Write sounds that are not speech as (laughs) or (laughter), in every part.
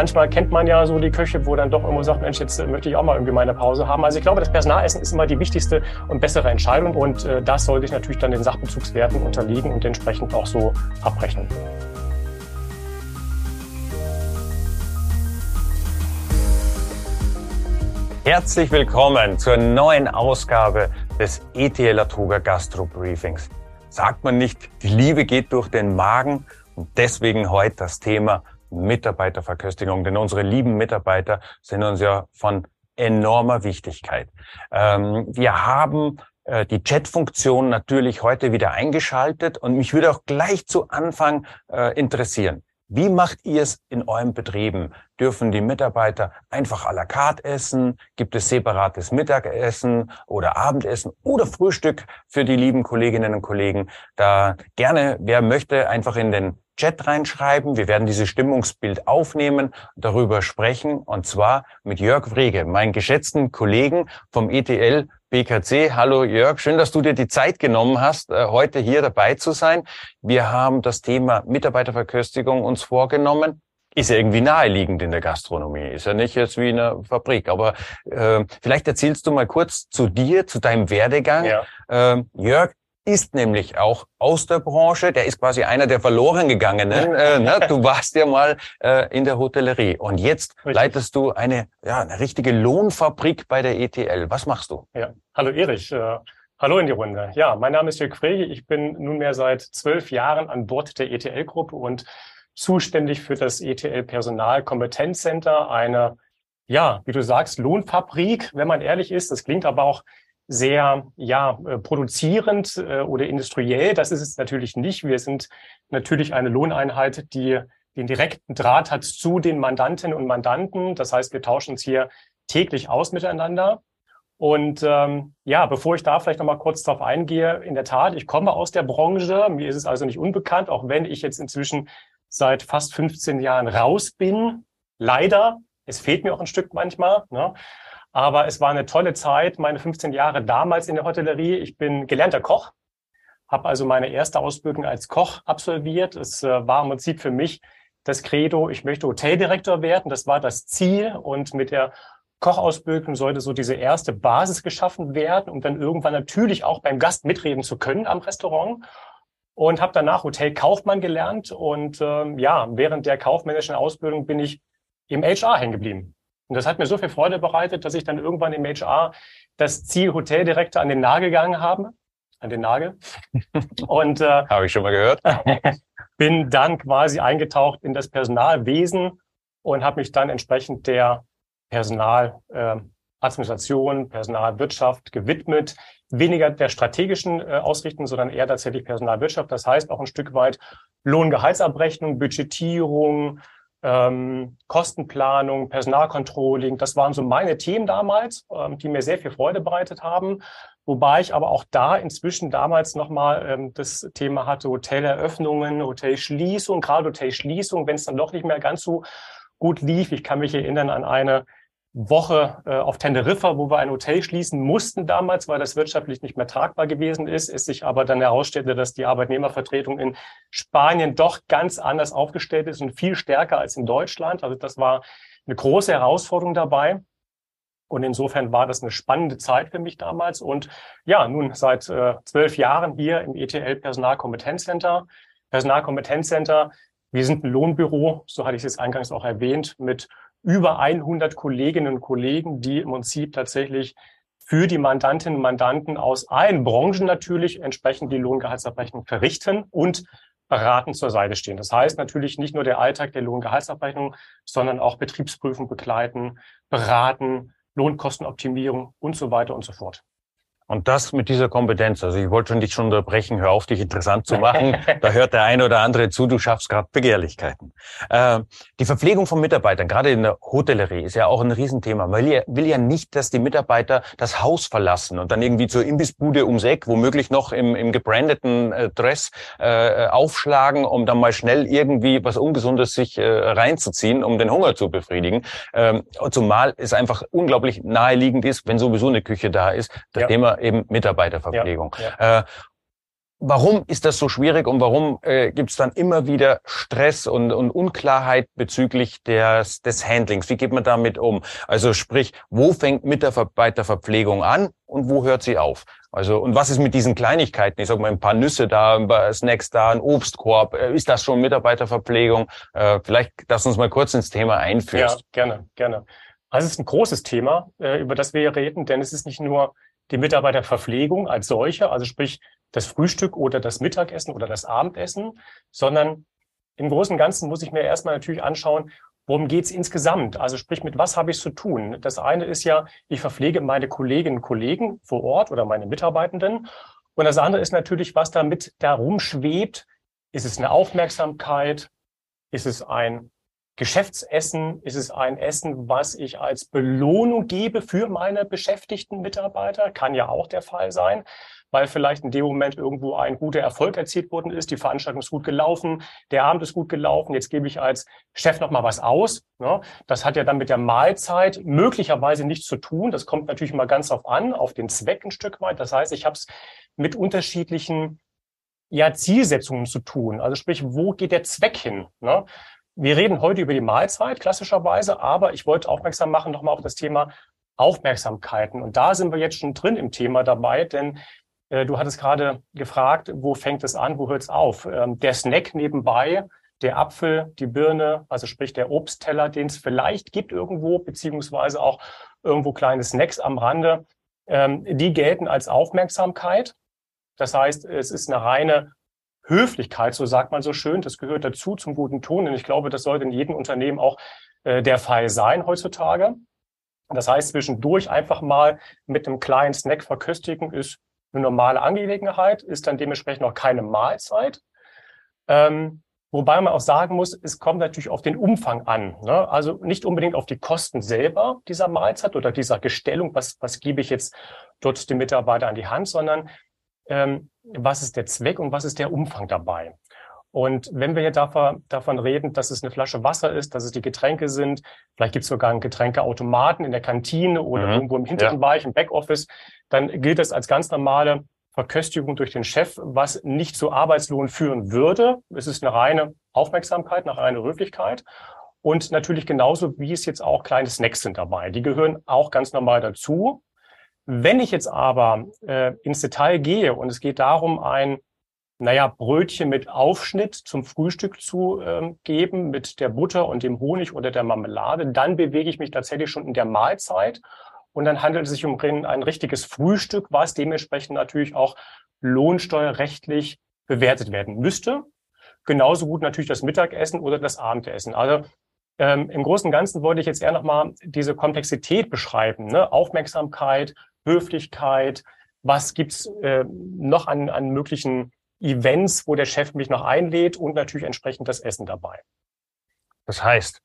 manchmal kennt man ja so die Küche, wo dann doch irgendwo sagt, Mensch, jetzt möchte ich auch mal irgendwie meine Pause haben. Also ich glaube, das Personalessen ist immer die wichtigste und bessere Entscheidung und äh, das sollte ich natürlich dann den Sachbezugswerten unterliegen und entsprechend auch so abrechnen. Herzlich willkommen zur neuen Ausgabe des ETL Atoga Gastro Briefings. Sagt man nicht, die Liebe geht durch den Magen und deswegen heute das Thema Mitarbeiterverköstigung, denn unsere lieben Mitarbeiter sind uns ja von enormer Wichtigkeit. Ähm, wir haben äh, die Chat-Funktion natürlich heute wieder eingeschaltet und mich würde auch gleich zu Anfang äh, interessieren. Wie macht ihr es in euren Betrieben? Dürfen die Mitarbeiter einfach à la carte essen? Gibt es separates Mittagessen oder Abendessen oder Frühstück für die lieben Kolleginnen und Kollegen? Da gerne, wer möchte, einfach in den Chat reinschreiben. Wir werden dieses Stimmungsbild aufnehmen, darüber sprechen und zwar mit Jörg Wrege, meinen geschätzten Kollegen vom ETL BKC. Hallo Jörg, schön, dass du dir die Zeit genommen hast, äh, heute hier dabei zu sein. Wir haben das Thema Mitarbeiterverköstigung uns vorgenommen. Ist ja irgendwie naheliegend in der Gastronomie, ist ja nicht jetzt wie in einer Fabrik. Aber äh, vielleicht erzählst du mal kurz zu dir, zu deinem Werdegang. Ja. Äh, Jörg ist nämlich auch aus der Branche, der ist quasi einer der verloren gegangenen. Äh, ne? Du warst ja mal äh, in der Hotellerie und jetzt Richtig. leitest du eine, ja, eine richtige Lohnfabrik bei der ETL. Was machst du? Ja, hallo Erich. Äh, hallo in die Runde. Ja, mein Name ist Jörg Frege. Ich bin nunmehr seit zwölf Jahren an Bord der ETL-Gruppe und zuständig für das ETL Personal Kompetenzcenter, eine, ja, wie du sagst, Lohnfabrik, wenn man ehrlich ist. Das klingt aber auch sehr ja äh, produzierend äh, oder industriell. Das ist es natürlich nicht. Wir sind natürlich eine Lohneinheit, die den direkten Draht hat zu den Mandantinnen und Mandanten. Das heißt, wir tauschen uns hier täglich aus miteinander. Und ähm, ja, bevor ich da vielleicht noch mal kurz drauf eingehe, in der Tat, ich komme aus der Branche. Mir ist es also nicht unbekannt, auch wenn ich jetzt inzwischen seit fast 15 Jahren raus bin. Leider, es fehlt mir auch ein Stück manchmal. Ne? Aber es war eine tolle Zeit, meine 15 Jahre damals in der Hotellerie. Ich bin gelernter Koch, habe also meine erste Ausbildung als Koch absolviert. Es äh, war im Prinzip für mich das Credo, ich möchte Hoteldirektor werden. Das war das Ziel. Und mit der Kochausbildung sollte so diese erste Basis geschaffen werden, um dann irgendwann natürlich auch beim Gast mitreden zu können am Restaurant. Und habe danach Hotelkaufmann gelernt. Und ähm, ja, während der kaufmännischen Ausbildung bin ich im HR hängen geblieben. Und das hat mir so viel Freude bereitet, dass ich dann irgendwann im HR das Ziel Hoteldirektor an den Nagel gegangen habe. An den Nagel. (laughs) Und äh, habe ich schon mal gehört. (laughs) bin dann quasi eingetaucht in das Personalwesen und habe mich dann entsprechend der Personaladministration, äh, Personalwirtschaft gewidmet. Weniger der strategischen äh, Ausrichtung, sondern eher tatsächlich Personalwirtschaft. Das heißt auch ein Stück weit Lohngehaltsabrechnung, Budgetierung, ähm, Kostenplanung, Personalcontrolling. Das waren so meine Themen damals, ähm, die mir sehr viel Freude bereitet haben. Wobei ich aber auch da inzwischen damals nochmal ähm, das Thema hatte, Hoteleröffnungen, Hotelschließung, gerade Hotelschließung, wenn es dann doch nicht mehr ganz so gut lief. Ich kann mich erinnern an eine Woche äh, auf Teneriffa, wo wir ein Hotel schließen mussten damals, weil das wirtschaftlich nicht mehr tragbar gewesen ist, es sich aber dann herausstellte, dass die Arbeitnehmervertretung in Spanien doch ganz anders aufgestellt ist und viel stärker als in Deutschland. Also das war eine große Herausforderung dabei. Und insofern war das eine spannende Zeit für mich damals. Und ja, nun seit äh, zwölf Jahren hier im ETL Personalkompetenzcenter. Personalkompetenzcenter, wir sind ein Lohnbüro, so hatte ich es eingangs auch erwähnt, mit über 100 Kolleginnen und Kollegen, die im Prinzip tatsächlich für die Mandantinnen und Mandanten aus allen Branchen natürlich entsprechend die Lohngehaltsabrechnung verrichten und beratend zur Seite stehen. Das heißt natürlich nicht nur der Alltag der Lohngehaltsabrechnung, sondern auch Betriebsprüfung begleiten, beraten, Lohnkostenoptimierung und so weiter und so fort. Und das mit dieser Kompetenz. Also ich wollte schon dich schon unterbrechen, hör auf, dich interessant zu machen. (laughs) da hört der eine oder andere zu, du schaffst gerade Begehrlichkeiten. Äh, die Verpflegung von Mitarbeitern, gerade in der Hotellerie, ist ja auch ein Riesenthema. Man will ja, will ja nicht, dass die Mitarbeiter das Haus verlassen und dann irgendwie zur Imbissbude ums Eck, womöglich noch im, im gebrandeten äh, Dress äh, aufschlagen, um dann mal schnell irgendwie was Ungesundes sich äh, reinzuziehen, um den Hunger zu befriedigen. Ähm, zumal es einfach unglaublich naheliegend ist, wenn sowieso eine Küche da ist, das ja. Thema eben Mitarbeiterverpflegung. Ja, ja. Äh, Warum ist das so schwierig und warum äh, gibt es dann immer wieder Stress und, und Unklarheit bezüglich des, des Handlings? Wie geht man damit um? Also sprich, wo fängt Mitarbeiterverpflegung an und wo hört sie auf? Also und was ist mit diesen Kleinigkeiten? Ich sag mal ein paar Nüsse da, ein paar Snacks da, ein Obstkorb. Äh, ist das schon Mitarbeiterverpflegung? Äh, vielleicht, dass uns mal kurz ins Thema einführst. Ja, gerne, gerne. Also es ist ein großes Thema, äh, über das wir hier reden, denn es ist nicht nur die Mitarbeiterverpflegung als solche, also sprich das Frühstück oder das Mittagessen oder das Abendessen, sondern im Großen und Ganzen muss ich mir erstmal natürlich anschauen, worum geht's insgesamt? Also sprich, mit was habe ich zu tun? Das eine ist ja, ich verpflege meine Kolleginnen und Kollegen vor Ort oder meine Mitarbeitenden. Und das andere ist natürlich, was damit darum schwebt. Ist es eine Aufmerksamkeit? Ist es ein Geschäftsessen? Ist es ein Essen, was ich als Belohnung gebe für meine beschäftigten Mitarbeiter? Kann ja auch der Fall sein weil vielleicht in dem Moment irgendwo ein guter Erfolg erzielt worden ist, die Veranstaltung ist gut gelaufen, der Abend ist gut gelaufen, jetzt gebe ich als Chef noch mal was aus. Ne? Das hat ja dann mit der Mahlzeit möglicherweise nichts zu tun. Das kommt natürlich mal ganz auf an, auf den Zweck ein Stück weit. Das heißt, ich habe es mit unterschiedlichen ja, Zielsetzungen zu tun. Also sprich, wo geht der Zweck hin? Ne? Wir reden heute über die Mahlzeit klassischerweise, aber ich wollte aufmerksam machen nochmal auf das Thema Aufmerksamkeiten. Und da sind wir jetzt schon drin im Thema dabei, denn äh, du hattest gerade gefragt, wo fängt es an, wo hört es auf? Ähm, der Snack nebenbei, der Apfel, die Birne, also sprich der Obstteller, den es vielleicht gibt irgendwo, beziehungsweise auch irgendwo kleine Snacks am Rande, ähm, die gelten als Aufmerksamkeit. Das heißt, es ist eine reine Höflichkeit, so sagt man so schön. Das gehört dazu zum guten Ton. Und ich glaube, das sollte in jedem Unternehmen auch äh, der Fall sein heutzutage. Das heißt, zwischendurch einfach mal mit einem kleinen Snack verköstigen ist eine normale Angelegenheit, ist dann dementsprechend auch keine Mahlzeit. Ähm, wobei man auch sagen muss, es kommt natürlich auf den Umfang an. Ne? Also nicht unbedingt auf die Kosten selber dieser Mahlzeit oder dieser Gestellung, was, was gebe ich jetzt dort dem Mitarbeiter an die Hand, sondern ähm, was ist der Zweck und was ist der Umfang dabei. Und wenn wir hier davon, davon reden, dass es eine Flasche Wasser ist, dass es die Getränke sind, vielleicht gibt es sogar einen Getränkeautomaten in der Kantine oder mhm. irgendwo im hinteren ja. Bereich, im Backoffice, dann gilt das als ganz normale Verköstigung durch den Chef, was nicht zu Arbeitslohn führen würde. Es ist eine reine Aufmerksamkeit, eine reine Höflichkeit. Und natürlich genauso, wie es jetzt auch kleine Snacks sind dabei. Die gehören auch ganz normal dazu. Wenn ich jetzt aber äh, ins Detail gehe und es geht darum, ein naja, Brötchen mit Aufschnitt zum Frühstück zu ähm, geben, mit der Butter und dem Honig oder der Marmelade, dann bewege ich mich tatsächlich schon in der Mahlzeit. Und dann handelt es sich um ein richtiges Frühstück, was dementsprechend natürlich auch lohnsteuerrechtlich bewertet werden müsste. Genauso gut natürlich das Mittagessen oder das Abendessen. Also ähm, im Großen und Ganzen wollte ich jetzt eher nochmal diese Komplexität beschreiben. Ne? Aufmerksamkeit, Höflichkeit, was gibt's äh, noch an, an möglichen Events, wo der Chef mich noch einlädt und natürlich entsprechend das Essen dabei. Das heißt,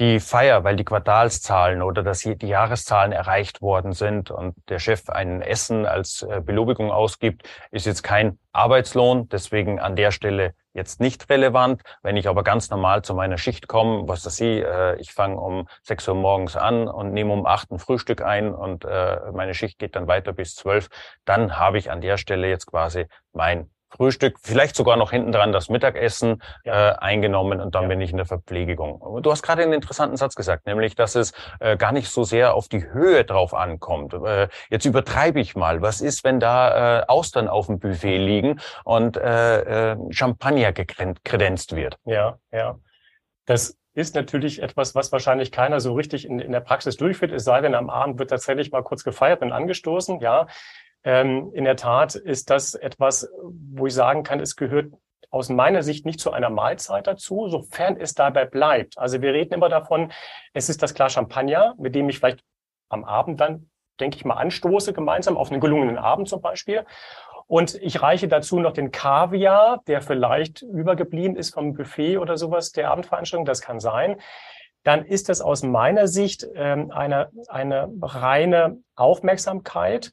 die Feier, weil die Quartalszahlen oder dass die Jahreszahlen erreicht worden sind und der Chef ein Essen als äh, Belobigung ausgibt, ist jetzt kein Arbeitslohn, deswegen an der Stelle jetzt nicht relevant. Wenn ich aber ganz normal zu meiner Schicht komme, was das Sie, äh, ich fange um 6 Uhr morgens an und nehme um 8 ein Frühstück ein und äh, meine Schicht geht dann weiter bis 12, dann habe ich an der Stelle jetzt quasi mein Frühstück, vielleicht sogar noch hinten dran das Mittagessen ja. äh, eingenommen und dann ja. bin ich in der Verpflegung. Du hast gerade einen interessanten Satz gesagt, nämlich, dass es äh, gar nicht so sehr auf die Höhe drauf ankommt. Äh, jetzt übertreibe ich mal. Was ist, wenn da äh, Austern auf dem Buffet liegen und äh, äh, Champagner gekredenzt wird? Ja, ja. Das ist natürlich etwas, was wahrscheinlich keiner so richtig in, in der Praxis durchführt, es sei denn, am Abend wird tatsächlich mal kurz gefeiert und angestoßen, ja. Ähm, in der Tat ist das etwas, wo ich sagen kann, es gehört aus meiner Sicht nicht zu einer Mahlzeit dazu, sofern es dabei bleibt. Also wir reden immer davon, es ist das Glas Champagner, mit dem ich vielleicht am Abend dann, denke ich mal, anstoße gemeinsam auf einen gelungenen Abend zum Beispiel. Und ich reiche dazu noch den Kaviar, der vielleicht übergeblieben ist vom Buffet oder sowas der Abendveranstaltung. Das kann sein. Dann ist das aus meiner Sicht ähm, eine, eine reine Aufmerksamkeit,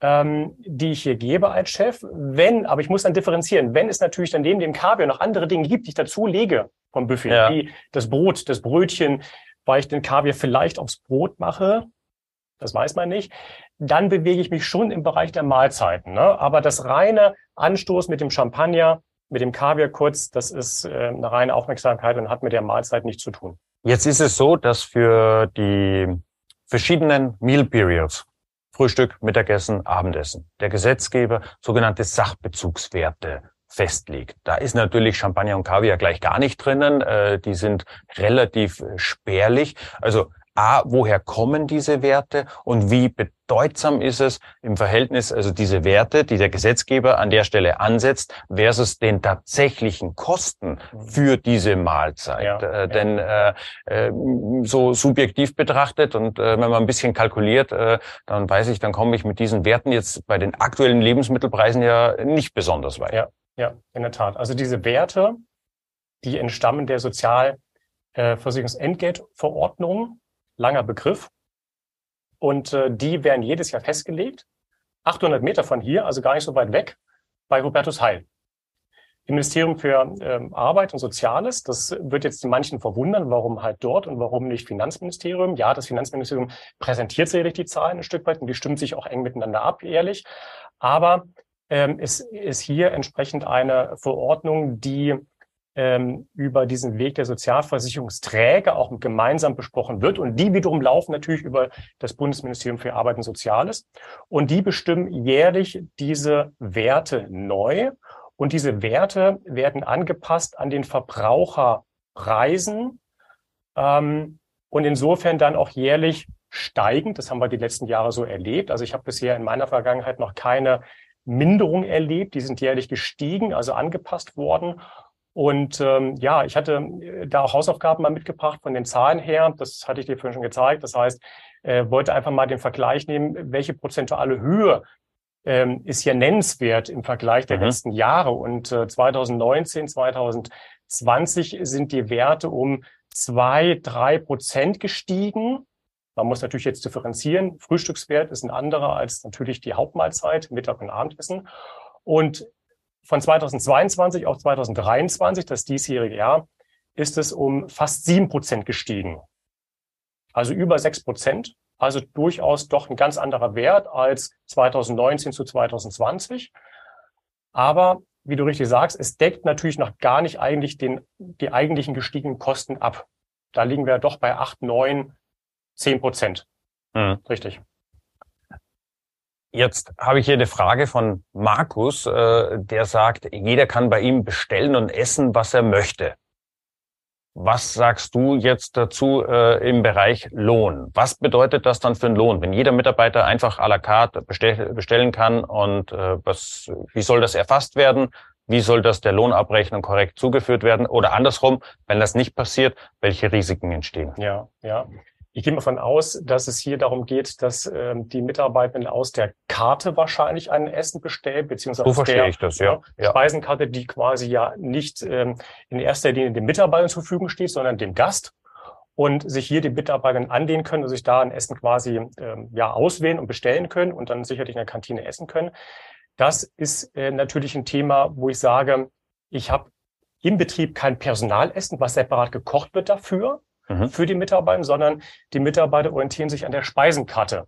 ähm, die ich hier gebe als Chef. Wenn, aber ich muss dann differenzieren, wenn es natürlich dann neben dem Kaviar noch andere Dinge gibt, die ich dazu lege vom Buffet, ja. wie das Brot, das Brötchen, weil ich den Kaviar vielleicht aufs Brot mache, das weiß man nicht, dann bewege ich mich schon im Bereich der Mahlzeiten. Ne? Aber das reine Anstoß mit dem Champagner, mit dem Kaviar kurz, das ist äh, eine reine Aufmerksamkeit und hat mit der Mahlzeit nichts zu tun. Jetzt ist es so, dass für die verschiedenen Meal Periods, Frühstück, Mittagessen, Abendessen, der Gesetzgeber sogenannte Sachbezugswerte festlegt. Da ist natürlich Champagner und Kaviar gleich gar nicht drinnen. Äh, die sind relativ spärlich. Also A, woher kommen diese Werte und wie bedeutsam ist es im Verhältnis, also diese Werte, die der Gesetzgeber an der Stelle ansetzt, versus den tatsächlichen Kosten für diese Mahlzeit. Ja, äh, ja. Denn äh, äh, so subjektiv betrachtet und äh, wenn man ein bisschen kalkuliert, äh, dann weiß ich, dann komme ich mit diesen Werten jetzt bei den aktuellen Lebensmittelpreisen ja nicht besonders weit. Ja, ja, in der Tat. Also diese Werte, die entstammen der Sozialversicherungsentgeltverordnung langer Begriff. Und äh, die werden jedes Jahr festgelegt. 800 Meter von hier, also gar nicht so weit weg, bei Hubertus Heil. Im Ministerium für ähm, Arbeit und Soziales, das wird jetzt manchen verwundern, warum halt dort und warum nicht Finanzministerium. Ja, das Finanzministerium präsentiert sicherlich die Zahlen ein Stück weit und die stimmen sich auch eng miteinander ab, ehrlich. Aber ähm, es ist hier entsprechend eine Verordnung, die ähm, über diesen Weg der Sozialversicherungsträger auch gemeinsam besprochen wird. Und die wiederum laufen natürlich über das Bundesministerium für Arbeit und Soziales. Und die bestimmen jährlich diese Werte neu. Und diese Werte werden angepasst an den Verbraucherpreisen ähm, und insofern dann auch jährlich steigend. Das haben wir die letzten Jahre so erlebt. Also ich habe bisher in meiner Vergangenheit noch keine Minderung erlebt. Die sind jährlich gestiegen, also angepasst worden. Und ähm, ja, ich hatte äh, da auch Hausaufgaben mal mitgebracht von den Zahlen her. Das hatte ich dir vorhin schon gezeigt. Das heißt, äh, wollte einfach mal den Vergleich nehmen, welche prozentuale Höhe ähm, ist hier nennenswert im Vergleich der mhm. letzten Jahre. Und äh, 2019, 2020 sind die Werte um zwei, drei Prozent gestiegen. Man muss natürlich jetzt differenzieren. Frühstückswert ist ein anderer als natürlich die Hauptmahlzeit, Mittag und Abendessen. Und von 2022 auf 2023, das diesjährige Jahr, ist es um fast sieben Prozent gestiegen. Also über sechs Prozent. Also durchaus doch ein ganz anderer Wert als 2019 zu 2020. Aber wie du richtig sagst, es deckt natürlich noch gar nicht eigentlich den, die eigentlichen gestiegenen Kosten ab. Da liegen wir doch bei acht, neun, zehn Prozent. Mhm. Richtig. Jetzt habe ich hier eine Frage von Markus, äh, der sagt, jeder kann bei ihm bestellen und essen, was er möchte. Was sagst du jetzt dazu äh, im Bereich Lohn? Was bedeutet das dann für einen Lohn, wenn jeder Mitarbeiter einfach à la carte bestell, bestellen kann und äh, was, wie soll das erfasst werden? Wie soll das der Lohnabrechnung korrekt zugeführt werden? Oder andersrum, wenn das nicht passiert, welche Risiken entstehen? Ja, ja. Ich gehe mal von aus, dass es hier darum geht, dass ähm, die Mitarbeitenden aus der Karte wahrscheinlich ein Essen bestellen, beziehungsweise so aus der das, ja. Ja, Speisenkarte, die quasi ja nicht ähm, in erster Linie dem Mitarbeiter zur Verfügung steht, sondern dem Gast und sich hier die Mitarbeiter anlehnen können und sich da ein Essen quasi ähm, ja auswählen und bestellen können und dann sicherlich in der Kantine essen können. Das ist äh, natürlich ein Thema, wo ich sage, ich habe im Betrieb kein Personalessen, was separat gekocht wird dafür, mhm. für die Mitarbeiter, sondern die Mitarbeiter orientieren sich an der Speisenkarte.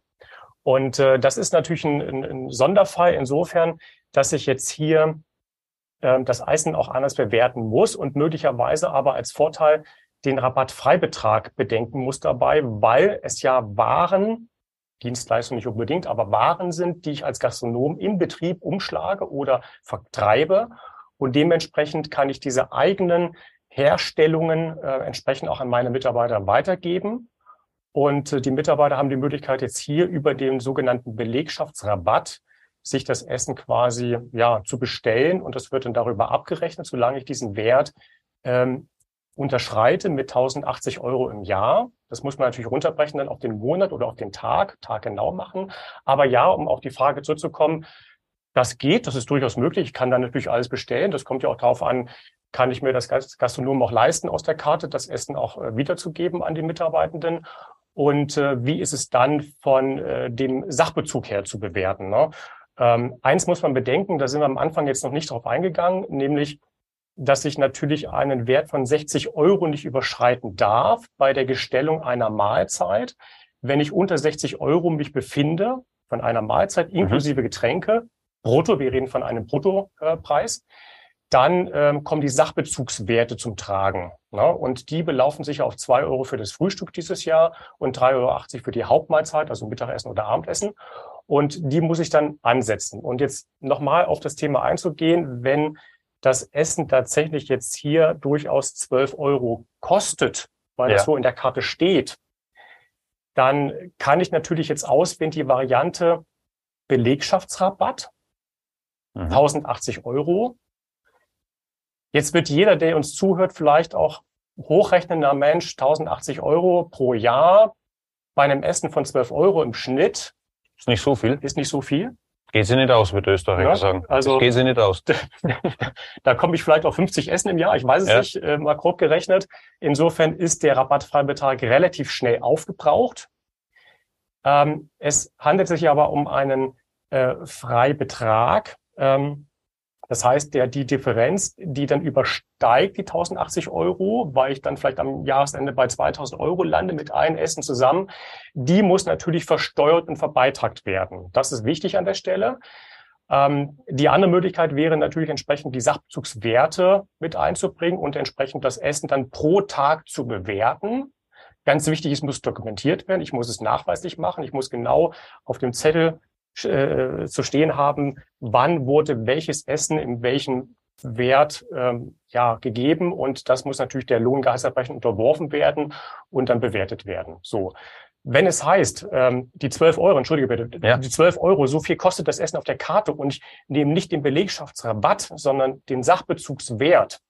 Und äh, das ist natürlich ein, ein, ein Sonderfall insofern, dass ich jetzt hier äh, das Eisen auch anders bewerten muss und möglicherweise aber als Vorteil den Rabattfreibetrag bedenken muss dabei, weil es ja Waren, Dienstleistungen nicht unbedingt, aber Waren sind, die ich als Gastronom im Betrieb umschlage oder vertreibe. Und dementsprechend kann ich diese eigenen Herstellungen äh, entsprechend auch an meine Mitarbeiter weitergeben. Und äh, die Mitarbeiter haben die Möglichkeit jetzt hier über den sogenannten Belegschaftsrabatt sich das Essen quasi ja zu bestellen und das wird dann darüber abgerechnet, solange ich diesen Wert ähm, unterschreite mit 1080 Euro im Jahr. Das muss man natürlich runterbrechen dann auf den Monat oder auf den Tag, Tag genau machen. Aber ja, um auf die Frage zurückzukommen, das geht, das ist durchaus möglich. Ich kann dann natürlich alles bestellen. Das kommt ja auch darauf an, kann ich mir das Gastronom auch leisten, aus der Karte das Essen auch äh, wiederzugeben an die Mitarbeitenden? Und äh, wie ist es dann von äh, dem Sachbezug her zu bewerten? Ne? Ähm, eins muss man bedenken, da sind wir am Anfang jetzt noch nicht drauf eingegangen, nämlich, dass ich natürlich einen Wert von 60 Euro nicht überschreiten darf bei der Gestellung einer Mahlzeit. wenn ich unter 60 Euro mich befinde von einer Mahlzeit mhm. inklusive Getränke, brutto, wir reden von einem Bruttopreis, dann ähm, kommen die Sachbezugswerte zum Tragen. Ne? Und die belaufen sich auf zwei Euro für das Frühstück dieses Jahr und 3,80 Euro für die Hauptmahlzeit, also Mittagessen oder Abendessen. Und die muss ich dann ansetzen. Und jetzt nochmal auf das Thema einzugehen, wenn das Essen tatsächlich jetzt hier durchaus 12 Euro kostet, weil ja. das so in der Karte steht, dann kann ich natürlich jetzt auswählen die Variante Belegschaftsrabatt, mhm. 1080 Euro. Jetzt wird jeder, der uns zuhört, vielleicht auch hochrechnen, Mensch, 1080 Euro pro Jahr bei einem Essen von 12 Euro im Schnitt. Ist nicht so viel. Ist nicht so viel. Geht sie nicht aus, würde Österreicher ja, sagen. Also, geht sie nicht aus. (laughs) da komme ich vielleicht auf 50 Essen im Jahr, ich weiß es ja. nicht, äh, mal grob gerechnet. Insofern ist der Rabattfreibetrag relativ schnell aufgebraucht. Ähm, es handelt sich aber um einen äh, Freibetrag. Ähm, das heißt, der, die Differenz, die dann übersteigt die 1080 Euro, weil ich dann vielleicht am Jahresende bei 2000 Euro lande mit allen Essen zusammen, die muss natürlich versteuert und verbeitragt werden. Das ist wichtig an der Stelle. Ähm, die andere Möglichkeit wäre natürlich entsprechend die Sachbezugswerte mit einzubringen und entsprechend das Essen dann pro Tag zu bewerten. Ganz wichtig, es muss dokumentiert werden. Ich muss es nachweislich machen. Ich muss genau auf dem Zettel äh, zu stehen haben, wann wurde welches Essen in welchem Wert ähm, ja gegeben und das muss natürlich der Lohngehaltsabrechnung unterworfen werden und dann bewertet werden. So. Wenn es heißt, ähm, die 12 Euro, entschuldige bitte, ja. die 12 Euro, so viel kostet das Essen auf der Karte und ich nehme nicht den Belegschaftsrabatt, sondern den Sachbezugswert,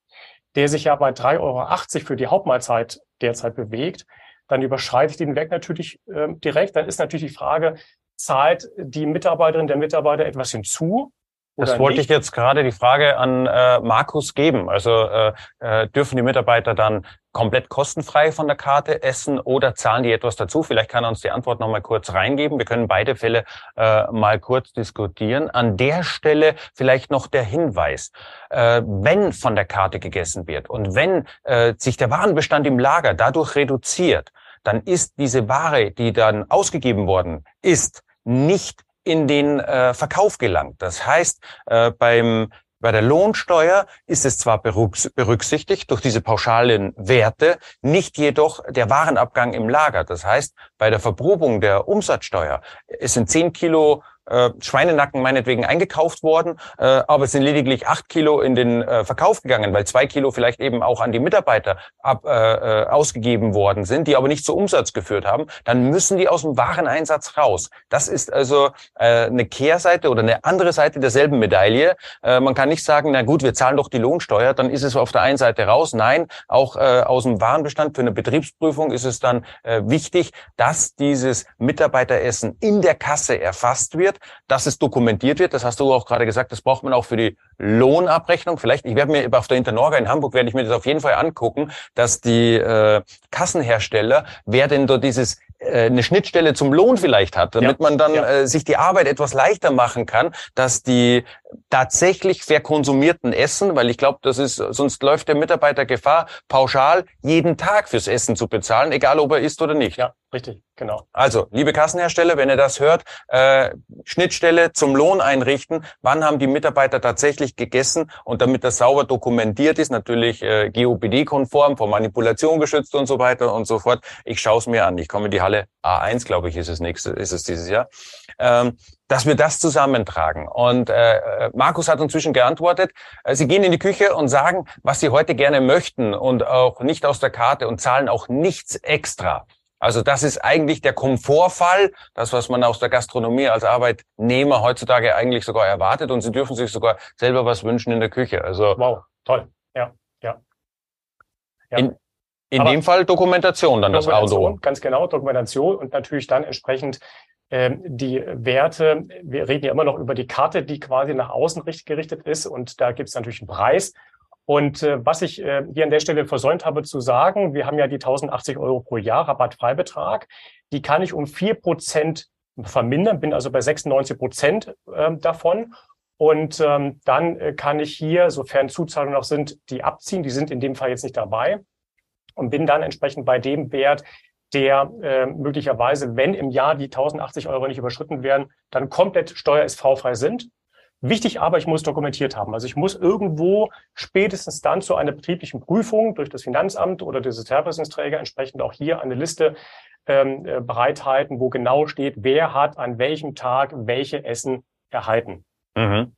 der sich ja bei 3,80 Euro für die Hauptmahlzeit derzeit bewegt, dann überschreite ich den Weg natürlich ähm, direkt. Dann ist natürlich die Frage, zahlt die Mitarbeiterin der Mitarbeiter etwas hinzu? Das wollte nicht? ich jetzt gerade die Frage an äh, Markus geben. Also äh, äh, dürfen die Mitarbeiter dann komplett kostenfrei von der Karte essen oder zahlen die etwas dazu? Vielleicht kann er uns die Antwort noch mal kurz reingeben. Wir können beide Fälle äh, mal kurz diskutieren. An der Stelle vielleicht noch der Hinweis. Äh, wenn von der Karte gegessen wird und wenn äh, sich der Warenbestand im Lager dadurch reduziert, dann ist diese Ware, die dann ausgegeben worden ist, nicht in den äh, Verkauf gelangt. Das heißt, äh, beim bei der Lohnsteuer ist es zwar berücksichtigt durch diese pauschalen Werte, nicht jedoch der Warenabgang im Lager. Das heißt, bei der Verprobung der Umsatzsteuer, es sind 10 Kilo äh, Schweinenacken meinetwegen eingekauft worden, äh, aber es sind lediglich acht Kilo in den äh, Verkauf gegangen, weil zwei Kilo vielleicht eben auch an die Mitarbeiter ab, äh, äh, ausgegeben worden sind, die aber nicht zu Umsatz geführt haben, dann müssen die aus dem Wareneinsatz raus. Das ist also äh, eine Kehrseite oder eine andere Seite derselben Medaille. Äh, man kann nicht sagen, na gut, wir zahlen doch die Lohnsteuer, dann ist es auf der einen Seite raus. Nein, auch äh, aus dem Warenbestand für eine Betriebsprüfung ist es dann äh, wichtig, dass dieses Mitarbeiteressen in der Kasse erfasst wird dass es dokumentiert wird. Das hast du auch gerade gesagt, das braucht man auch für die Lohnabrechnung. Vielleicht, ich werde mir auf der Internorga in Hamburg, werde ich mir das auf jeden Fall angucken, dass die äh, Kassenhersteller, wer denn dort dieses äh, eine Schnittstelle zum Lohn vielleicht hat, damit ja, man dann ja. äh, sich die Arbeit etwas leichter machen kann, dass die tatsächlich verkonsumierten Essen, weil ich glaube, das ist, sonst läuft der Mitarbeiter Gefahr, pauschal jeden Tag fürs Essen zu bezahlen, egal ob er isst oder nicht. Ja, richtig, genau. Also, liebe Kassenhersteller, wenn ihr das hört, äh, Schnittstelle zum Lohn einrichten, wann haben die Mitarbeiter tatsächlich gegessen und damit das sauber dokumentiert ist, natürlich äh, GOPD-konform, vor Manipulation geschützt und so weiter und so fort. Ich schaue es mir an. Ich komme in die Halle A1, glaube ich, ist es nächste, ist es dieses Jahr. Ähm, dass wir das zusammentragen. Und äh, Markus hat inzwischen geantwortet, äh, Sie gehen in die Küche und sagen, was Sie heute gerne möchten und auch nicht aus der Karte und zahlen auch nichts extra. Also das ist eigentlich der Komfortfall, das, was man aus der Gastronomie als Arbeitnehmer heutzutage eigentlich sogar erwartet. Und Sie dürfen sich sogar selber was wünschen in der Küche. Also wow, toll, ja, ja. ja. In, in dem Fall Dokumentation dann Dokumentation, das Auto. Ganz genau, Dokumentation und natürlich dann entsprechend ähm, die Werte, wir reden ja immer noch über die Karte, die quasi nach außen gerichtet ist und da gibt es natürlich einen Preis. Und äh, was ich äh, hier an der Stelle versäumt habe zu sagen, wir haben ja die 1080 Euro pro Jahr Rabattfreibetrag, die kann ich um vier Prozent vermindern, bin also bei 96 Prozent äh, davon. Und ähm, dann äh, kann ich hier, sofern Zuzahlungen noch sind, die abziehen. Die sind in dem Fall jetzt nicht dabei und bin dann entsprechend bei dem Wert, der äh, möglicherweise, wenn im Jahr die 1080 Euro nicht überschritten werden, dann komplett steuer-SV-frei sind. Wichtig aber, ich muss dokumentiert haben. Also ich muss irgendwo spätestens dann zu einer betrieblichen Prüfung durch das Finanzamt oder der Sozialversicherungsträger entsprechend auch hier eine Liste ähm, äh, bereithalten, wo genau steht, wer hat an welchem Tag welche Essen erhalten. Mhm.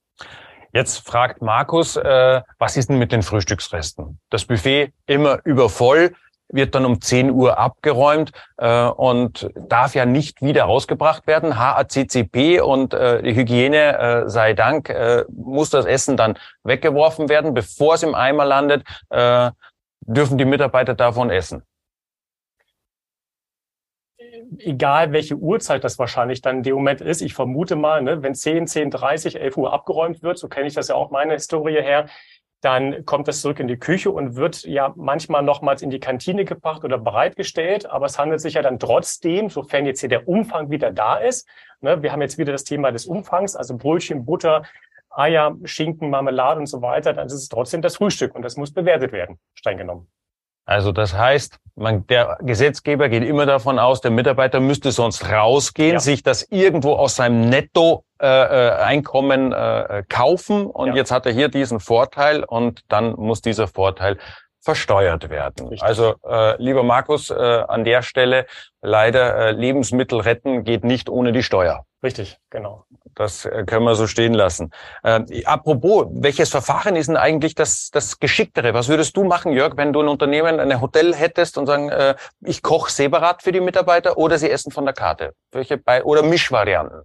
Jetzt fragt Markus, äh, was ist denn mit den Frühstücksresten? Das Buffet immer übervoll wird dann um 10 Uhr abgeräumt äh, und darf ja nicht wieder rausgebracht werden. HACCP und äh, die Hygiene äh, sei Dank äh, muss das Essen dann weggeworfen werden, bevor es im Eimer landet. Äh, dürfen die Mitarbeiter davon essen? egal welche Uhrzeit das wahrscheinlich dann in dem Moment ist, ich vermute mal, ne, wenn 10, 10, 30, 11 Uhr abgeräumt wird, so kenne ich das ja auch meine Historie her, dann kommt das zurück in die Küche und wird ja manchmal nochmals in die Kantine gebracht oder bereitgestellt. Aber es handelt sich ja dann trotzdem, sofern jetzt hier der Umfang wieder da ist, ne, wir haben jetzt wieder das Thema des Umfangs, also Brötchen, Butter, Eier, Schinken, Marmelade und so weiter, dann ist es trotzdem das Frühstück und das muss bewertet werden, streng genommen. Also das heißt, man, der Gesetzgeber geht immer davon aus, der Mitarbeiter müsste sonst rausgehen, ja. sich das irgendwo aus seinem Netto-Einkommen äh, äh, äh, kaufen und ja. jetzt hat er hier diesen Vorteil und dann muss dieser Vorteil versteuert werden. Richtig. Also äh, lieber Markus, äh, an der Stelle leider äh, Lebensmittel retten geht nicht ohne die Steuer. Richtig, genau. Das äh, können wir so stehen lassen. Äh, apropos, welches Verfahren ist denn eigentlich das, das Geschicktere? Was würdest du machen, Jörg, wenn du ein Unternehmen, ein Hotel hättest und sagen, äh, ich koche separat für die Mitarbeiter oder sie essen von der Karte? Welche bei oder Mischvarianten?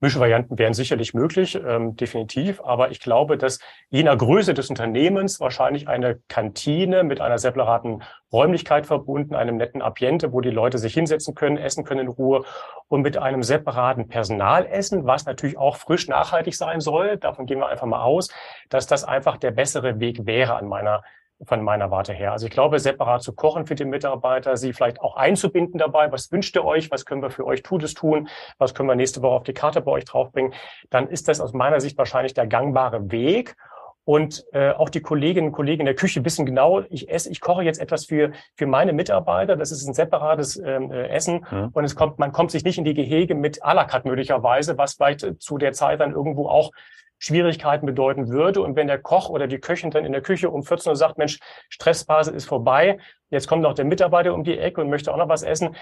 Mischvarianten wären sicherlich möglich, ähm, definitiv. Aber ich glaube, dass je nach Größe des Unternehmens wahrscheinlich eine Kantine mit einer separaten Räumlichkeit verbunden, einem netten Ambiente, wo die Leute sich hinsetzen können, essen können in Ruhe und mit einem separaten Personalessen, was natürlich auch frisch nachhaltig sein soll. Davon gehen wir einfach mal aus, dass das einfach der bessere Weg wäre an meiner von meiner Warte her. Also ich glaube, separat zu kochen für die Mitarbeiter, sie vielleicht auch einzubinden dabei. Was wünscht ihr euch? Was können wir für euch Tutes tun? Was können wir nächste Woche auf die Karte bei euch draufbringen? Dann ist das aus meiner Sicht wahrscheinlich der gangbare Weg. Und äh, auch die Kolleginnen und Kollegen in der Küche wissen genau, ich esse, ich koche jetzt etwas für für meine Mitarbeiter. Das ist ein separates ähm, äh, Essen mhm. und es kommt, man kommt sich nicht in die Gehege mit à la carte möglicherweise, was vielleicht zu der Zeit dann irgendwo auch Schwierigkeiten bedeuten würde. Und wenn der Koch oder die Köchin dann in der Küche um 14 Uhr sagt, Mensch, Stressphase ist vorbei, jetzt kommt noch der Mitarbeiter um die Ecke und möchte auch noch was essen,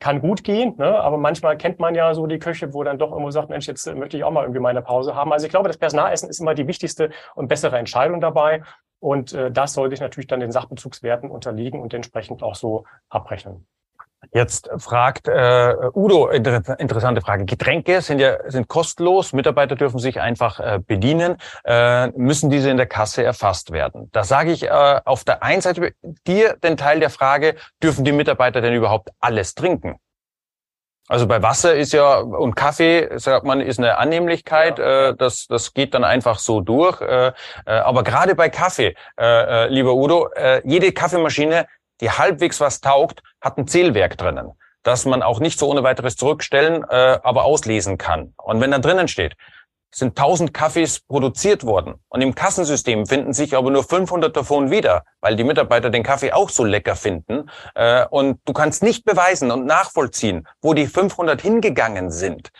kann gut gehen, ne? aber manchmal kennt man ja so die Köche, wo dann doch irgendwo sagt, Mensch, jetzt möchte ich auch mal irgendwie meine Pause haben. Also ich glaube, das Personalessen ist immer die wichtigste und bessere Entscheidung dabei. Und äh, das sollte ich natürlich dann den Sachbezugswerten unterliegen und entsprechend auch so abrechnen. Jetzt fragt äh, Udo, inter interessante Frage. Getränke sind ja sind kostenlos, Mitarbeiter dürfen sich einfach äh, bedienen, äh, müssen diese in der Kasse erfasst werden. Da sage ich äh, auf der einen Seite dir den Teil der Frage, dürfen die Mitarbeiter denn überhaupt alles trinken? Also bei Wasser ist ja und Kaffee, sagt man, ist eine Annehmlichkeit. Ja. Äh, das, das geht dann einfach so durch. Äh, äh, aber gerade bei Kaffee, äh, äh, lieber Udo, äh, jede Kaffeemaschine die halbwegs was taugt, hat ein Zählwerk drinnen, dass man auch nicht so ohne weiteres zurückstellen, äh, aber auslesen kann. Und wenn da drinnen steht, sind 1000 Kaffees produziert worden und im Kassensystem finden sich aber nur 500 davon wieder, weil die Mitarbeiter den Kaffee auch so lecker finden äh, und du kannst nicht beweisen und nachvollziehen, wo die 500 hingegangen sind.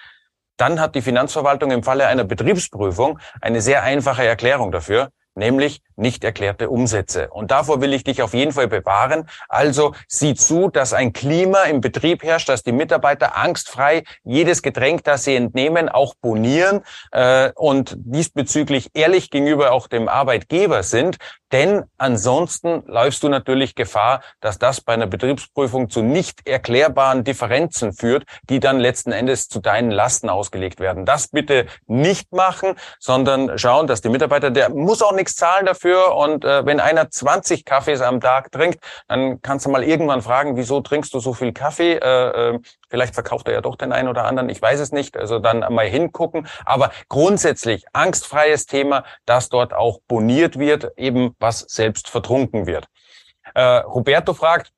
Dann hat die Finanzverwaltung im Falle einer Betriebsprüfung eine sehr einfache Erklärung dafür nämlich nicht erklärte Umsätze. Und davor will ich dich auf jeden Fall bewahren. Also sieh zu, dass ein Klima im Betrieb herrscht, dass die Mitarbeiter angstfrei jedes Getränk, das sie entnehmen, auch bonieren äh, und diesbezüglich ehrlich gegenüber auch dem Arbeitgeber sind. Denn ansonsten läufst du natürlich Gefahr, dass das bei einer Betriebsprüfung zu nicht erklärbaren Differenzen führt, die dann letzten Endes zu deinen Lasten ausgelegt werden. Das bitte nicht machen, sondern schauen, dass die Mitarbeiter, der muss auch nichts zahlen dafür. Und äh, wenn einer 20 Kaffees am Tag trinkt, dann kannst du mal irgendwann fragen, wieso trinkst du so viel Kaffee? Äh, äh, vielleicht verkauft er ja doch den einen oder anderen, ich weiß es nicht. Also dann mal hingucken. Aber grundsätzlich angstfreies Thema, dass dort auch boniert wird, eben was selbst vertrunken wird. Äh, Roberto fragt,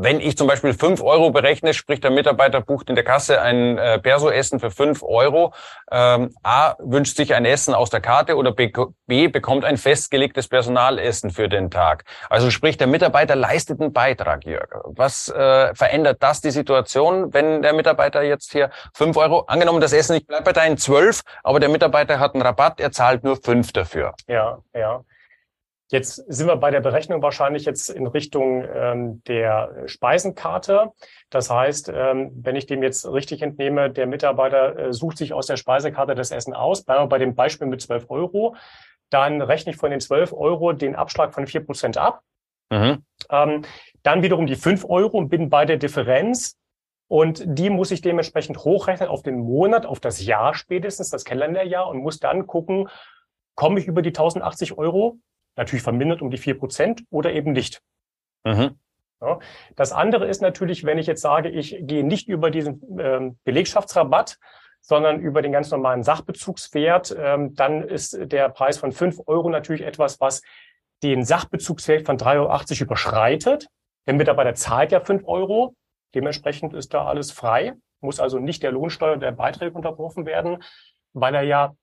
wenn ich zum Beispiel fünf Euro berechne, sprich der Mitarbeiter bucht in der Kasse ein äh, Perso-Essen für fünf Euro, ähm, A, wünscht sich ein Essen aus der Karte oder B, B, bekommt ein festgelegtes Personalessen für den Tag. Also sprich, der Mitarbeiter leistet einen Beitrag, Jörg. Was äh, verändert das die Situation, wenn der Mitarbeiter jetzt hier fünf Euro, angenommen das Essen, ich bleibe bei deinen zwölf, aber der Mitarbeiter hat einen Rabatt, er zahlt nur fünf dafür. Ja, ja. Jetzt sind wir bei der Berechnung wahrscheinlich jetzt in Richtung ähm, der Speisenkarte. Das heißt, ähm, wenn ich dem jetzt richtig entnehme, der Mitarbeiter äh, sucht sich aus der Speisekarte das Essen aus, bleiben wir bei dem Beispiel mit 12 Euro, dann rechne ich von den 12 Euro den Abschlag von 4 Prozent ab. Mhm. Ähm, dann wiederum die 5 Euro und bin bei der Differenz. Und die muss ich dementsprechend hochrechnen auf den Monat, auf das Jahr spätestens, das Kalenderjahr und muss dann gucken, komme ich über die 1080 Euro natürlich vermindert um die vier Prozent oder eben nicht. Mhm. Ja. Das andere ist natürlich, wenn ich jetzt sage, ich gehe nicht über diesen ähm, Belegschaftsrabatt, sondern über den ganz normalen Sachbezugswert, ähm, dann ist der Preis von fünf Euro natürlich etwas, was den Sachbezugswert von 3,80 Euro überschreitet. Der Mitarbeiter zahlt ja fünf Euro. Dementsprechend ist da alles frei, muss also nicht der Lohnsteuer der Beiträge unterbrochen werden, weil er ja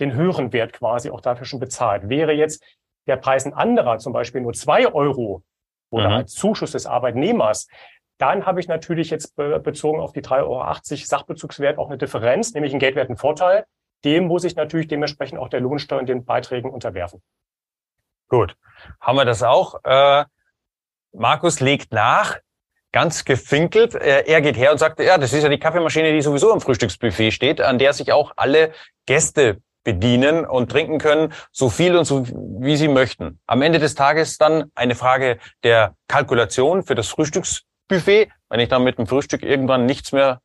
den höheren Wert quasi auch dafür schon bezahlt. Wäre jetzt der Preis ein anderer, zum Beispiel nur zwei Euro oder mhm. als Zuschuss des Arbeitnehmers, dann habe ich natürlich jetzt bezogen auf die 3,80 Euro Sachbezugswert auch eine Differenz, nämlich einen geldwerten Vorteil. Dem muss ich natürlich dementsprechend auch der Lohnsteuer und den Beiträgen unterwerfen. Gut, haben wir das auch. Äh, Markus legt nach, ganz gefinkelt. Er, er geht her und sagt, ja, das ist ja die Kaffeemaschine, die sowieso am Frühstücksbuffet steht, an der sich auch alle Gäste bedienen und trinken können, so viel und so wie sie möchten. Am Ende des Tages dann eine Frage der Kalkulation für das Frühstücksbuffet. Wenn ich dann mit dem Frühstück irgendwann nichts mehr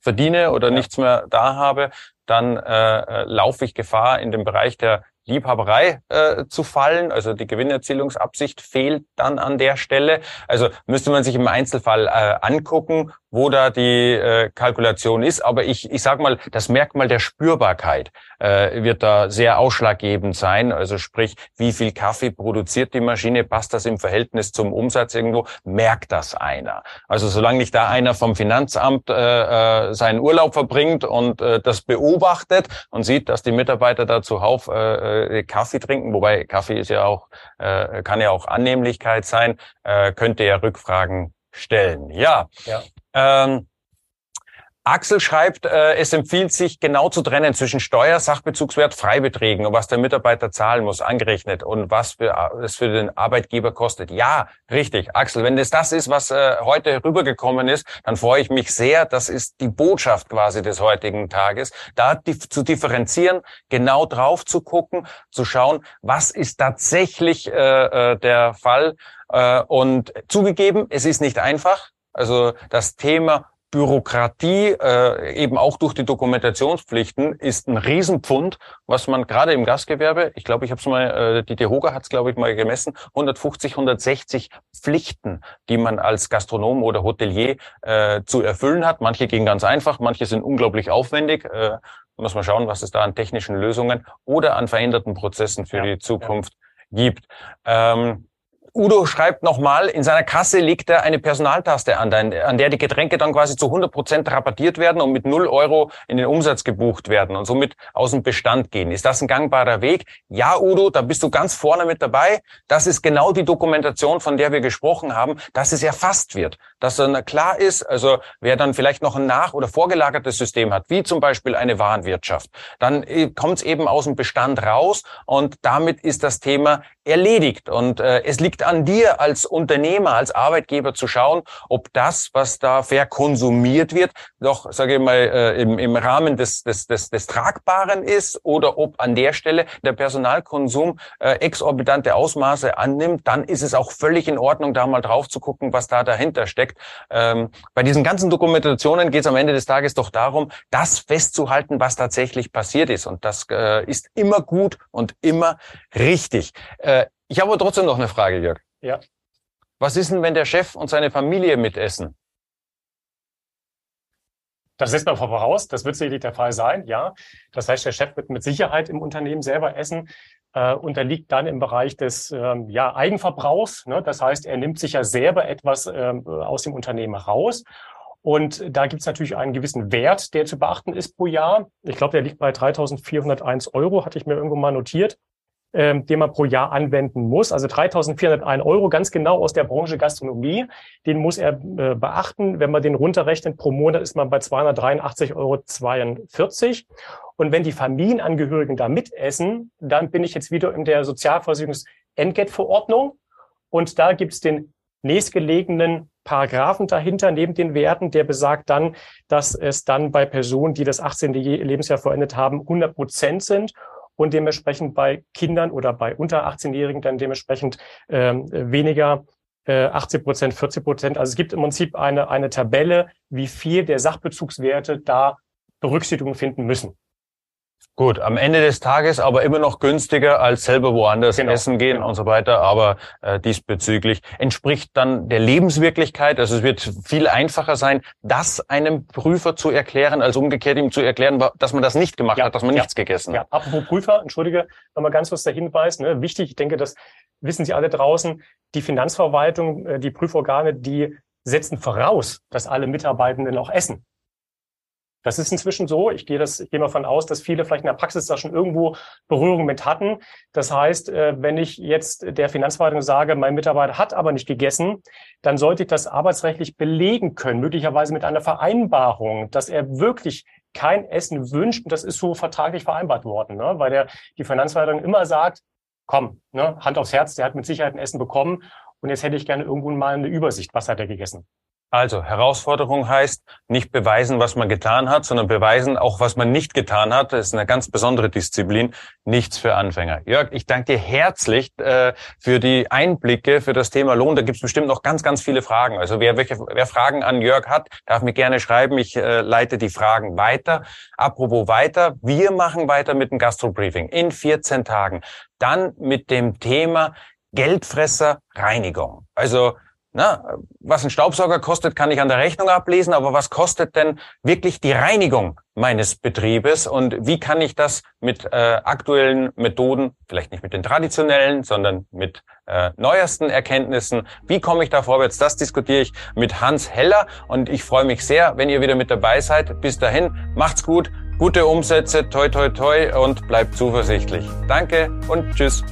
verdiene oder ja. nichts mehr da habe, dann äh, äh laufe ich Gefahr, in dem Bereich der Liebhaberei äh, zu fallen. Also die Gewinnerzielungsabsicht fehlt dann an der Stelle. Also müsste man sich im Einzelfall äh, angucken, wo da die äh, Kalkulation ist. Aber ich, ich sage mal, das Merkmal der Spürbarkeit äh, wird da sehr ausschlaggebend sein. Also sprich, wie viel Kaffee produziert die Maschine? Passt das im Verhältnis zum Umsatz irgendwo? Merkt das einer? Also solange nicht da einer vom Finanzamt äh, äh, seinen Urlaub verbringt und äh, das beobachtet und sieht, dass die Mitarbeiter da zuhauf äh, äh, Kaffee trinken, wobei Kaffee ist ja auch, äh, kann ja auch Annehmlichkeit sein, äh, könnte er Rückfragen stellen. Ja. ja. Ähm, Axel schreibt, äh, es empfiehlt sich genau zu trennen zwischen Steuer, Sachbezugswert, Freibeträgen und was der Mitarbeiter zahlen muss, angerechnet und was für, es für den Arbeitgeber kostet. Ja, richtig. Axel, wenn das das ist, was äh, heute rübergekommen ist, dann freue ich mich sehr. Das ist die Botschaft quasi des heutigen Tages, da die, zu differenzieren, genau drauf zu gucken, zu schauen, was ist tatsächlich äh, äh der Fall. Äh, und zugegeben, es ist nicht einfach. Also das Thema Bürokratie, äh, eben auch durch die Dokumentationspflichten, ist ein Riesenpfund, was man gerade im Gastgewerbe, ich glaube, ich habe es mal, äh, die DEHOGA hat es, glaube ich, mal gemessen, 150, 160 Pflichten, die man als Gastronom oder Hotelier äh, zu erfüllen hat. Manche gehen ganz einfach, manche sind unglaublich aufwendig. Äh, muss man schauen, was es da an technischen Lösungen oder an veränderten Prozessen für ja, die Zukunft ja. gibt. Ähm, Udo schreibt nochmal, in seiner Kasse legt er eine Personaltaste an, an der die Getränke dann quasi zu 100 Prozent rabattiert werden und mit 0 Euro in den Umsatz gebucht werden und somit aus dem Bestand gehen. Ist das ein gangbarer Weg? Ja, Udo, da bist du ganz vorne mit dabei. Das ist genau die Dokumentation, von der wir gesprochen haben, dass es erfasst wird. Dass dann klar ist, also wer dann vielleicht noch ein nach- oder vorgelagertes System hat, wie zum Beispiel eine Warenwirtschaft, dann äh, kommt es eben aus dem Bestand raus und damit ist das Thema erledigt. Und äh, es liegt an dir als Unternehmer, als Arbeitgeber zu schauen, ob das, was da verkonsumiert wird, doch, sage ich mal, äh, im, im Rahmen des, des, des, des Tragbaren ist oder ob an der Stelle der Personalkonsum äh, exorbitante Ausmaße annimmt, dann ist es auch völlig in Ordnung, da mal drauf zu gucken, was da dahinter steckt. Ähm, bei diesen ganzen Dokumentationen geht es am Ende des Tages doch darum, das festzuhalten, was tatsächlich passiert ist. Und das äh, ist immer gut und immer richtig. Äh, ich habe aber trotzdem noch eine Frage, Jörg. Ja. Was ist denn, wenn der Chef und seine Familie mitessen? Das setzt man voraus, das wird sicherlich der Fall sein, ja. Das heißt, der Chef wird mit Sicherheit im Unternehmen selber essen. äh, unterliegt dann im Bereich des ähm, ja, Eigenverbrauchs. Ne? Das heißt, er nimmt sich ja selber etwas ähm, aus dem Unternehmen raus. Und da gibt es natürlich einen gewissen Wert, der zu beachten ist pro Jahr. Ich glaube, der liegt bei 3.401 Euro, hatte ich mir irgendwo mal notiert, ähm, den man pro Jahr anwenden muss. Also 3.401 Euro, ganz genau aus der Branche Gastronomie. Den muss er äh, beachten. Wenn man den runterrechnet pro Monat, ist man bei 283,42 Euro. Und wenn die Familienangehörigen da mitessen, dann bin ich jetzt wieder in der Sozialversicherungsentgeltverordnung. Und da gibt es den nächstgelegenen Paragraphen dahinter neben den Werten, der besagt dann, dass es dann bei Personen, die das 18. Lebensjahr vollendet haben, 100 Prozent sind und dementsprechend bei Kindern oder bei unter 18-Jährigen dann dementsprechend ähm, weniger äh, 80 Prozent, 40 Prozent. Also es gibt im Prinzip eine, eine Tabelle, wie viel der Sachbezugswerte da Berücksichtigung finden müssen. Gut, am Ende des Tages aber immer noch günstiger als selber woanders genau, essen gehen genau. und so weiter. Aber äh, diesbezüglich entspricht dann der Lebenswirklichkeit. Also es wird viel einfacher sein, das einem Prüfer zu erklären, als umgekehrt ihm zu erklären, dass man das nicht gemacht ja, hat, dass man ja, nichts gegessen ja. hat. Apropos Prüfer, entschuldige, nochmal ganz kurz der Hinweis. Ne, wichtig, ich denke, das wissen Sie alle draußen, die Finanzverwaltung, äh, die Prüforgane, die setzen voraus, dass alle Mitarbeitenden auch essen. Das ist inzwischen so. Ich gehe das, ich gehe mal von aus, dass viele vielleicht in der Praxis da schon irgendwo Berührung mit hatten. Das heißt, äh, wenn ich jetzt der Finanzverwaltung sage, mein Mitarbeiter hat aber nicht gegessen, dann sollte ich das arbeitsrechtlich belegen können, möglicherweise mit einer Vereinbarung, dass er wirklich kein Essen wünscht. Und das ist so vertraglich vereinbart worden, ne? weil der, die Finanzverwaltung immer sagt, komm, ne, Hand aufs Herz, der hat mit Sicherheit ein Essen bekommen. Und jetzt hätte ich gerne irgendwo mal eine Übersicht. Was hat er gegessen? Also Herausforderung heißt nicht beweisen, was man getan hat, sondern beweisen auch, was man nicht getan hat. Das ist eine ganz besondere Disziplin, nichts für Anfänger. Jörg, ich danke dir herzlich äh, für die Einblicke für das Thema Lohn. Da gibt es bestimmt noch ganz, ganz viele Fragen. Also wer, welche, wer Fragen an Jörg hat, darf mir gerne schreiben. Ich äh, leite die Fragen weiter. Apropos weiter, wir machen weiter mit dem Gastro-Briefing in 14 Tagen. Dann mit dem Thema Geldfresser Reinigung. Also na, was ein Staubsauger kostet, kann ich an der Rechnung ablesen, aber was kostet denn wirklich die Reinigung meines Betriebes und wie kann ich das mit äh, aktuellen Methoden, vielleicht nicht mit den traditionellen, sondern mit äh, neuesten Erkenntnissen, wie komme ich da vorwärts? Das diskutiere ich mit Hans Heller und ich freue mich sehr, wenn ihr wieder mit dabei seid. Bis dahin, macht's gut, gute Umsätze, toi toi toi und bleibt zuversichtlich. Danke und tschüss.